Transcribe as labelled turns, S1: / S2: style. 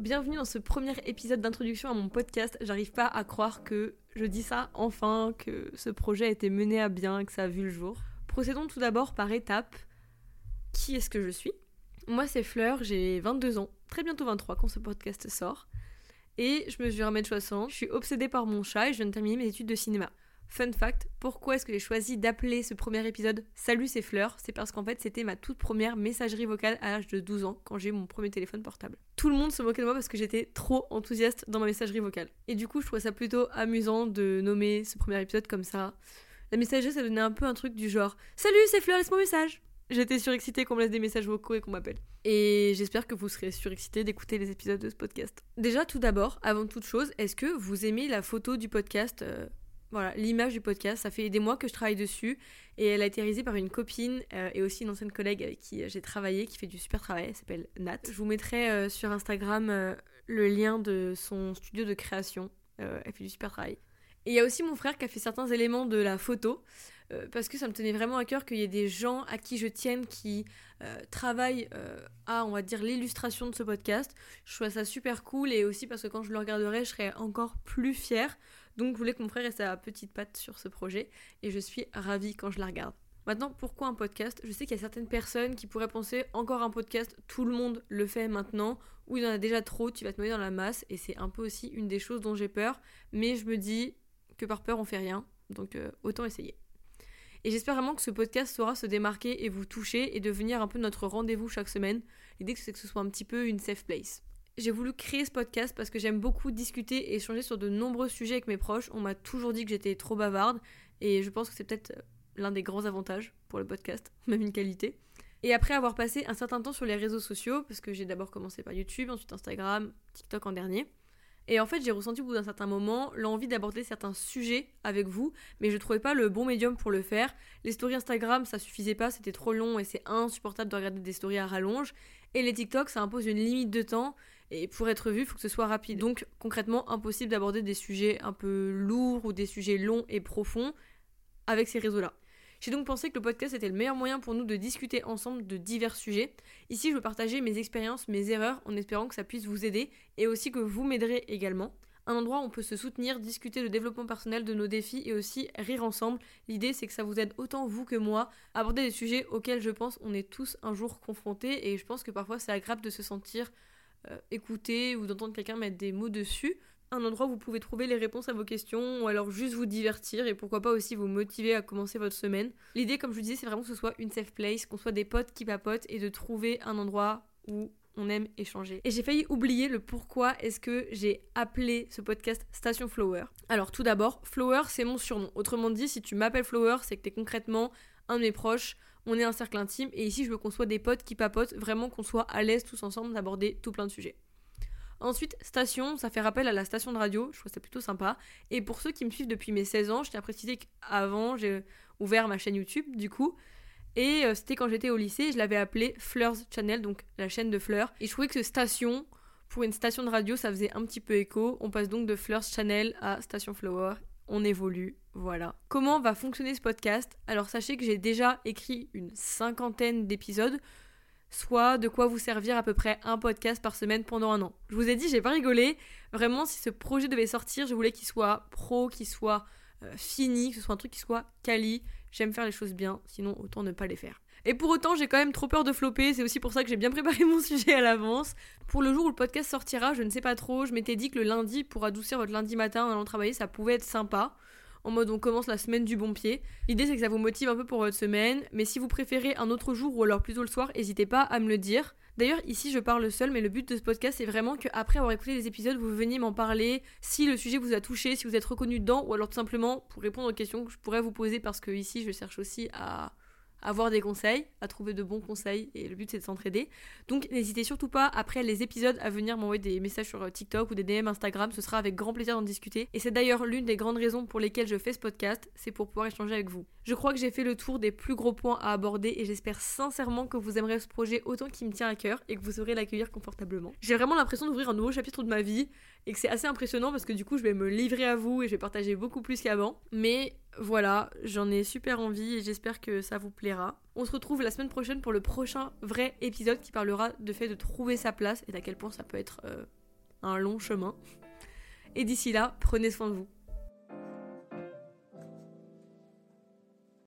S1: Bienvenue dans ce premier épisode d'introduction à mon podcast. J'arrive pas à croire que je dis ça enfin, que ce projet a été mené à bien que ça a vu le jour. Procédons tout d'abord par étapes. Qui est-ce que je suis? Moi c'est Fleur, j'ai 22 ans, très bientôt 23 quand ce podcast sort. Et je mesure 1m60, je suis obsédée par mon chat et je viens de terminer mes études de cinéma. Fun fact, pourquoi est-ce que j'ai choisi d'appeler ce premier épisode Salut c'est Fleur? C'est parce qu'en fait c'était ma toute première messagerie vocale à l'âge de 12 ans quand j'ai mon premier téléphone portable. Tout le monde se moquait de moi parce que j'étais trop enthousiaste dans ma messagerie vocale. Et du coup je trouvais ça plutôt amusant de nommer ce premier épisode comme ça. La messagerie ça donnait un peu un truc du genre Salut c'est Fleur, laisse-moi un message J'étais surexcitée qu'on me laisse des messages vocaux et qu'on m'appelle. Et j'espère que vous serez surexcité d'écouter les épisodes de ce podcast. Déjà, tout d'abord, avant toute chose, est-ce que vous aimez la photo du podcast euh, Voilà, l'image du podcast. Ça fait des mois que je travaille dessus et elle a été réalisée par une copine euh, et aussi une ancienne collègue avec qui euh, j'ai travaillé, qui fait du super travail. Elle s'appelle Nat. Je vous mettrai euh, sur Instagram le lien de son studio de création. Elle fait du super travail. Et il y a aussi mon frère qui a fait certains éléments de la photo, euh, parce que ça me tenait vraiment à cœur qu'il y ait des gens à qui je tienne qui euh, travaillent euh, à, on va dire, l'illustration de ce podcast. Je trouve ça super cool, et aussi parce que quand je le regarderai, je serai encore plus fière. Donc je voulais que mon frère ait sa petite patte sur ce projet, et je suis ravie quand je la regarde. Maintenant, pourquoi un podcast? Je sais qu'il y a certaines personnes qui pourraient penser encore un podcast, tout le monde le fait maintenant, ou il y en a déjà trop, tu vas te noyer dans la masse, et c'est un peu aussi une des choses dont j'ai peur, mais je me dis que par peur on fait rien, donc autant essayer. Et j'espère vraiment que ce podcast saura se démarquer et vous toucher et devenir un peu notre rendez-vous chaque semaine. L'idée c'est que ce soit un petit peu une safe place. J'ai voulu créer ce podcast parce que j'aime beaucoup discuter et échanger sur de nombreux sujets avec mes proches. On m'a toujours dit que j'étais trop bavarde et je pense que c'est peut-être euh, l'un des grands avantages pour le podcast, même une qualité. Et après avoir passé un certain temps sur les réseaux sociaux, parce que j'ai d'abord commencé par YouTube, ensuite Instagram, TikTok en dernier, et en fait, j'ai ressenti au bout d'un certain moment l'envie d'aborder certains sujets avec vous, mais je trouvais pas le bon médium pour le faire. Les stories Instagram, ça suffisait pas, c'était trop long et c'est insupportable de regarder des stories à rallonge. Et les TikTok, ça impose une limite de temps, et pour être vu, il faut que ce soit rapide. Donc concrètement, impossible d'aborder des sujets un peu lourds ou des sujets longs et profonds avec ces réseaux-là. J'ai donc pensé que le podcast était le meilleur moyen pour nous de discuter ensemble de divers sujets. Ici, je veux partager mes expériences, mes erreurs, en espérant que ça puisse vous aider et aussi que vous m'aiderez également. Un endroit où on peut se soutenir, discuter de développement personnel, de nos défis et aussi rire ensemble. L'idée, c'est que ça vous aide autant vous que moi à aborder des sujets auxquels je pense on est tous un jour confrontés et je pense que parfois c'est agréable de se sentir euh, écouté ou d'entendre quelqu'un mettre des mots dessus un endroit où vous pouvez trouver les réponses à vos questions ou alors juste vous divertir et pourquoi pas aussi vous motiver à commencer votre semaine. L'idée, comme je vous disais, c'est vraiment que ce soit une safe place, qu'on soit des potes qui papotent et de trouver un endroit où on aime échanger. Et j'ai failli oublier le pourquoi est-ce que j'ai appelé ce podcast Station Flower. Alors tout d'abord, Flower c'est mon surnom. Autrement dit, si tu m'appelles Flower, c'est que t'es concrètement un de mes proches, on est un cercle intime et ici je veux qu'on soit des potes qui papotent, vraiment qu'on soit à l'aise tous ensemble d'aborder tout plein de sujets. Ensuite, station, ça fait rappel à la station de radio, je trouve ça plutôt sympa. Et pour ceux qui me suivent depuis mes 16 ans, je tiens à préciser qu'avant, j'ai ouvert ma chaîne YouTube, du coup. Et euh, c'était quand j'étais au lycée, je l'avais appelée Fleurs Channel, donc la chaîne de fleurs. Et je trouvais que station, pour une station de radio, ça faisait un petit peu écho. On passe donc de Fleurs Channel à Station Flower. On évolue, voilà. Comment va fonctionner ce podcast? Alors sachez que j'ai déjà écrit une cinquantaine d'épisodes soit de quoi vous servir à peu près un podcast par semaine pendant un an. Je vous ai dit, j'ai pas rigolé. Vraiment, si ce projet devait sortir, je voulais qu'il soit pro, qu'il soit euh, fini, que ce soit un truc qui soit quali. J'aime faire les choses bien, sinon autant ne pas les faire. Et pour autant, j'ai quand même trop peur de flopper, c'est aussi pour ça que j'ai bien préparé mon sujet à l'avance. Pour le jour où le podcast sortira, je ne sais pas trop, je m'étais dit que le lundi, pour adoucir votre lundi matin en allant travailler, ça pouvait être sympa en mode on commence la semaine du bon pied. L'idée c'est que ça vous motive un peu pour votre semaine, mais si vous préférez un autre jour ou alors plutôt le soir, n'hésitez pas à me le dire. D'ailleurs, ici je parle seul, mais le but de ce podcast c'est vraiment qu'après avoir écouté les épisodes, vous veniez m'en parler, si le sujet vous a touché, si vous êtes reconnu dedans, ou alors tout simplement pour répondre aux questions que je pourrais vous poser parce que ici je cherche aussi à avoir des conseils, à trouver de bons conseils, et le but c'est de s'entraider. Donc n'hésitez surtout pas, après les épisodes, à venir m'envoyer des messages sur TikTok ou des DM Instagram, ce sera avec grand plaisir d'en discuter. Et c'est d'ailleurs l'une des grandes raisons pour lesquelles je fais ce podcast, c'est pour pouvoir échanger avec vous. Je crois que j'ai fait le tour des plus gros points à aborder, et j'espère sincèrement que vous aimerez ce projet autant qu'il me tient à cœur, et que vous saurez l'accueillir confortablement. J'ai vraiment l'impression d'ouvrir un nouveau chapitre de ma vie, et que c'est assez impressionnant parce que du coup je vais me livrer à vous et je vais partager beaucoup plus qu'avant. Mais voilà, j'en ai super envie et j'espère que ça vous plaira. On se retrouve la semaine prochaine pour le prochain vrai épisode qui parlera de fait de trouver sa place et d'à quel point ça peut être euh, un long chemin. Et d'ici là, prenez soin de vous.